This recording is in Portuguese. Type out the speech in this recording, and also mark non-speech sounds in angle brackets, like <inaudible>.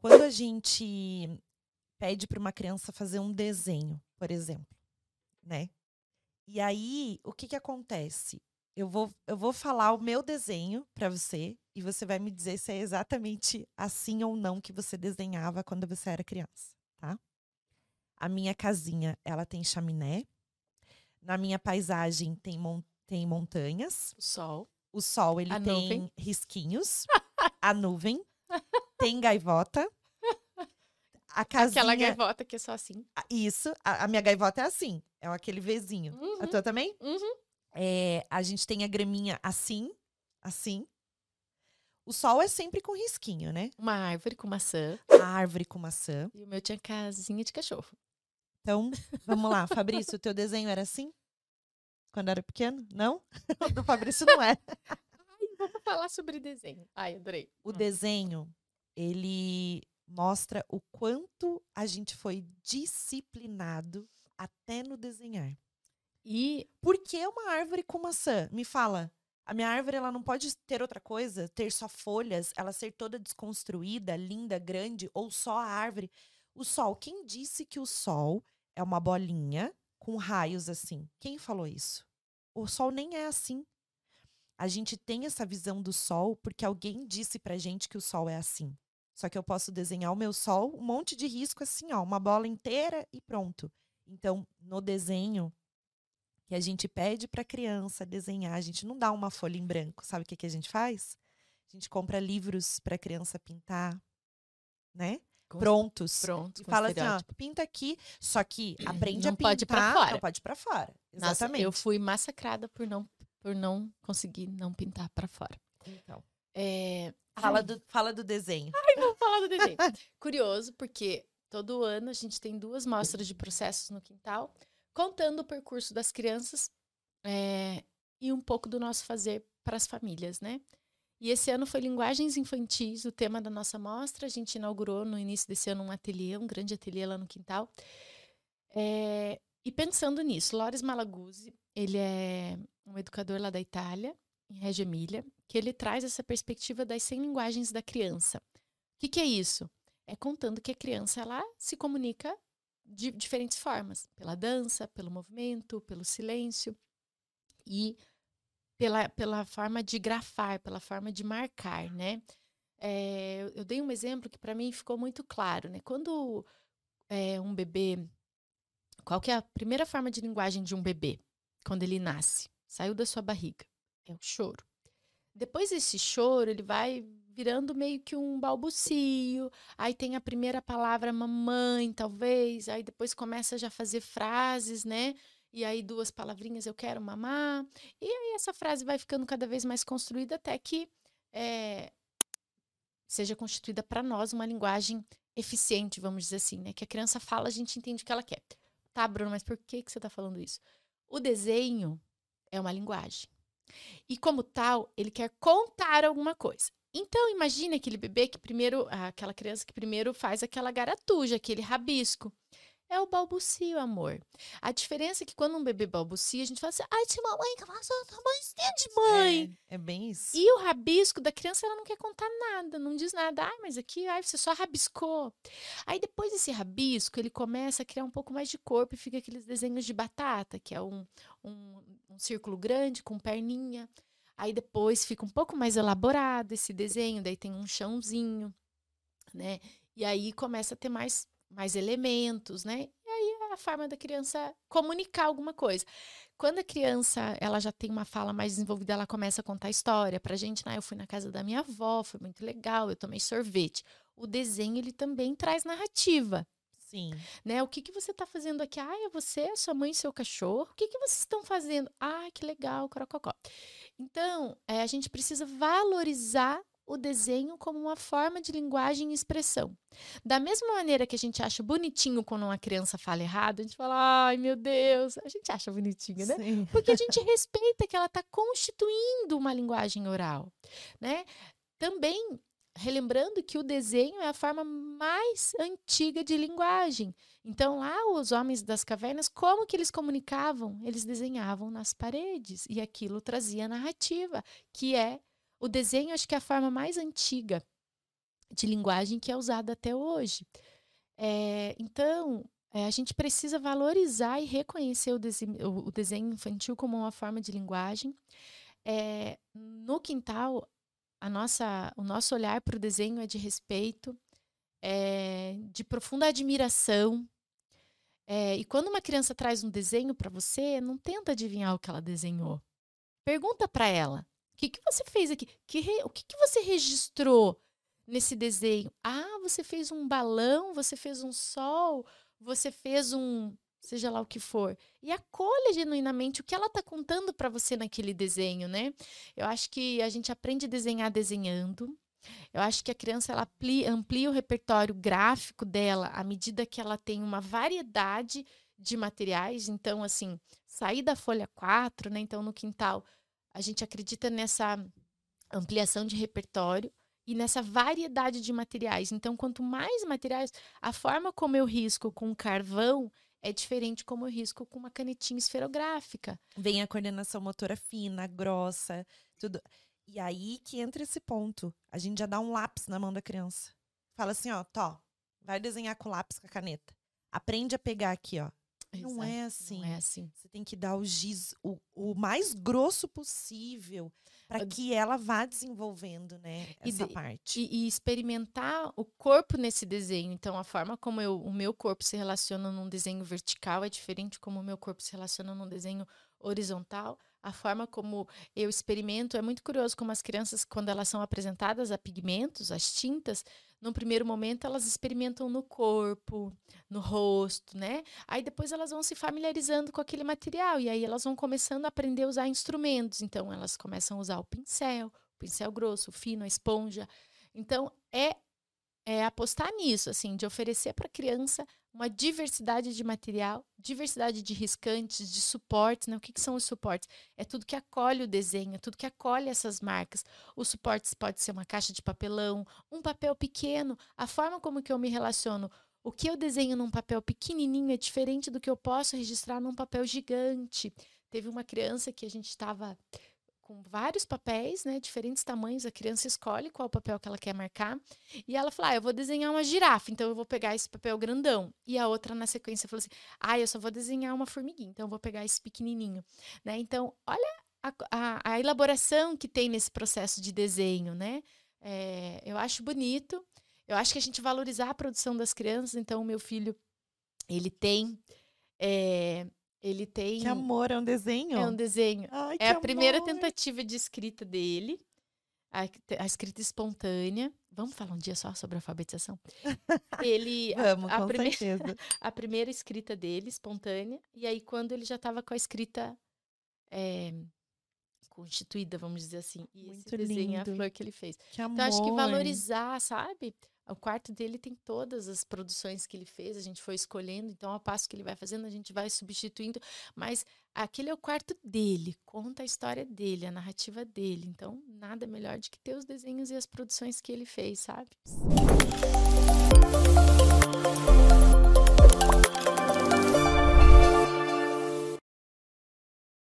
Quando a gente pede para uma criança fazer um desenho, por exemplo, né? E aí, o que que acontece? Eu vou, eu vou falar o meu desenho para você e você vai me dizer se é exatamente assim ou não que você desenhava quando você era criança, tá? A minha casinha, ela tem chaminé. Na minha paisagem tem, mon tem montanhas. O sol. O sol, ele A tem nuvem. risquinhos. <laughs> a nuvem. Tem gaivota. A casinha... Aquela gaivota que é só assim. Isso, a, a minha gaivota é assim. É aquele Vzinho. A Uhum. tua também? Uhum. É, a gente tem a graminha assim, assim. O sol é sempre com risquinho, né? Uma árvore com maçã. A árvore com maçã. E o meu tinha casinha de cachorro. Então, vamos lá. <laughs> Fabrício, o teu desenho era assim? Quando era pequeno? Não? <laughs> O do Fabrício não é. Vamos falar sobre desenho. Ai, adorei. O Hum. desenho, ele mostra o quanto a gente foi disciplinado até no desenhar. E Por que uma árvore com maçã? Me fala. A minha árvore ela não pode ter outra coisa, ter só folhas, ela ser toda desconstruída, linda, grande, ou só a árvore. O sol, quem disse que o sol é uma bolinha com raios assim? Quem falou isso? O sol nem é assim. A gente tem essa visão do sol porque alguém disse pra gente que o sol é assim. Só que eu posso desenhar o meu sol, um monte de risco assim, ó, uma bola inteira e pronto. Então, no desenho, que a gente pede para criança desenhar, a gente não dá uma folha em branco. Sabe o que, que a gente faz? A gente compra livros para criança pintar, né? Prontos. pronto, E fala assim, ó, pinta aqui, só que aprende Não a pintar. pode ir pra fora. Não pode ir pra fora. Nossa, Exatamente. eu fui massacrada por não, por não conseguir não pintar pra fora. Então, É, fala, ai, do, fala do desenho. Vamos falar do desenho. <laughs> Curioso, porque todo ano a gente tem duas mostras de processos no quintal, contando o percurso das crianças é, e um pouco do nosso fazer para as famílias, né? E esse ano foi Linguagens Infantis, o tema da nossa mostra. A gente inaugurou no início desse ano um ateliê, um grande ateliê lá no quintal. É, e pensando nisso, Loris Malaguzzi, ele é um educador lá da Itália, em Reggio Emília, que ele traz essa perspectiva das 100 linguagens da criança. O que, que é isso? É contando que a criança ela se comunica de diferentes formas, pela dança, pelo movimento, pelo silêncio e pela, pela forma de grafar, pela forma de marcar, né? É, eu- eu dei um exemplo que para mim ficou muito claro, né? Quando é, um bebê, qual que é a primeira forma de linguagem de um bebê quando ele nasce? Saiu da sua barriga, é o choro. Depois desse choro, ele vai virando meio que um balbucio. Aí tem a primeira palavra mamãe, talvez. Aí depois começa já a fazer frases, né? E aí duas palavrinhas, eu quero mamar. E aí essa frase vai ficando cada vez mais construída até que é, seja constituída para nós uma linguagem eficiente, vamos dizer assim, né? Que a criança fala, a gente entende o que ela quer. Tá, Bruno, mas por que, que você está falando isso? O desenho é uma linguagem. E como tal, ele quer contar alguma coisa. Então, imagine aquele bebê que primeiro, aquela criança que primeiro faz aquela garatuja, aquele rabisco. É o balbucio, amor. A diferença é que quando um bebê balbucia, a gente fala assim, ai, tia mamãe, tamanho de mãe. É, é bem isso. E o rabisco da criança, ela não quer contar nada, não diz nada. Ai, mas aqui, ai, você só rabiscou. Aí depois desse rabisco, ele começa a criar um pouco mais de corpo e fica aqueles desenhos de batata, que é um, um, um círculo grande com perninha. Aí depois fica um pouco mais elaborado esse desenho, daí tem um chãozinho, né? E aí começa a ter mais, mais elementos, né? E aí é a forma da criança comunicar alguma coisa. Quando a criança ela já tem uma fala mais desenvolvida, ela começa a contar história pra gente. Né? Eu fui na casa da minha avó, foi muito legal, eu tomei sorvete. O desenho ele também traz narrativa Sim. né? O que que você está fazendo aqui? Ah, é você, sua mãe e seu cachorro. O que que vocês estão fazendo? Ah, que legal, crococó. Então, é, a gente precisa valorizar o desenho como uma forma de linguagem e expressão. Da mesma maneira que a gente acha bonitinho quando uma criança fala errado, a gente fala, ai meu Deus, a gente acha bonitinho, né? Sim. Porque a gente <laughs> respeita que ela está constituindo uma linguagem oral, né? Também relembrando que o desenho é a forma mais antiga de linguagem. Então lá os homens das cavernas, como que eles comunicavam? Eles desenhavam nas paredes e aquilo trazia narrativa, que é o desenho, acho que é a forma mais antiga de linguagem que é usada até hoje. É, então, é, a gente precisa valorizar e reconhecer o desenho, o desenho, infantil como uma forma de linguagem. É, no quintal, a nossa, o nosso olhar para o desenho é de respeito, é, de profunda admiração. É, e quando uma criança traz um desenho para você, não tenta adivinhar o que ela desenhou. Pergunta para ela: que, que você fez aqui? Que re, o que, que você registrou nesse desenho? Ah, você fez um balão, você fez um sol, você fez um seja lá o que for, e acolha genuinamente o que ela está contando para você naquele desenho, né? Eu acho que a gente aprende a desenhar desenhando. Eu acho que a criança ela amplia, amplia o repertório gráfico dela à medida que ela tem uma variedade de materiais. Então, assim, sair da folha 4, né? Então, no quintal, a gente acredita nessa ampliação de repertório e nessa variedade de materiais. Então, quanto mais materiais, a forma como eu risco com carvão é diferente como eu risco com uma canetinha esferográfica. Vem a coordenação motora fina, grossa, tudo. E aí que entra esse ponto. A gente já dá um lápis na mão da criança. Fala assim, ó, tó, vai desenhar com lápis, com a caneta. Aprende a pegar aqui, ó. Exato. Não é assim. Não é assim. Você tem que dar o giz o, o mais grosso possível para que ela vá desenvolvendo, né, essa e, parte. E, e, experimentar o corpo nesse desenho. Então, a forma como eu, o meu corpo se relaciona num desenho vertical é diferente como o meu corpo se relaciona num desenho horizontal. A forma como eu experimento é muito curioso como as crianças, quando elas são apresentadas a pigmentos, as tintas, no primeiro momento elas experimentam no corpo, no rosto, né? Aí depois elas vão se familiarizando com aquele material e aí elas vão começando a aprender a usar instrumentos. Então elas começam a usar o pincel, o pincel grosso, o fino, a esponja. Então é é apostar nisso, assim, de oferecer para a criança uma diversidade de material, diversidade de riscantes, de suportes, né? O que, que, são os suportes? É tudo que acolhe o desenho, é tudo que acolhe essas marcas. Os suportes pode ser uma caixa de papelão, um papel pequeno, a forma como que eu me relaciono. O que eu desenho num papel pequenininho é diferente do que eu posso registrar num papel gigante. Teve uma criança que a gente estava com vários papéis, né, diferentes tamanhos. A criança escolhe qual papel que ela quer marcar. E ela fala: ah, eu vou desenhar uma girafa, então eu vou pegar esse papel grandão. E a outra, na sequência, falou assim: ah, eu só vou desenhar uma formiguinha, então eu vou pegar esse pequenininho. Né? Então, olha a, a, a elaboração que tem nesse processo de desenho, né? É, eu acho bonito. Eu acho que a gente valorizar a produção das crianças. Então, o meu filho, ele tem. É, ele tem. Que amor, é um desenho? É um desenho. Ai, é a amor. primeira tentativa de escrita dele, a, a, escrita espontânea. Vamos falar um dia só sobre alfabetização? <laughs> Ele. Vamos, a, a com primeira, certeza. <laughs> A primeira escrita dele, espontânea, e aí quando ele já estava com a escrita é, constituída, vamos dizer assim. E Muito esse desenho é a lindo. flor que ele fez. Que amor. Então, acho que valorizar, sabe? O quarto dele tem todas as produções que ele fez, a gente foi escolhendo, então, ao passo que ele vai fazendo, a gente vai substituindo, mas aquele é o quarto dele, conta a história dele, a narrativa dele. Então, nada melhor do que ter os desenhos e as produções que ele fez, sabe?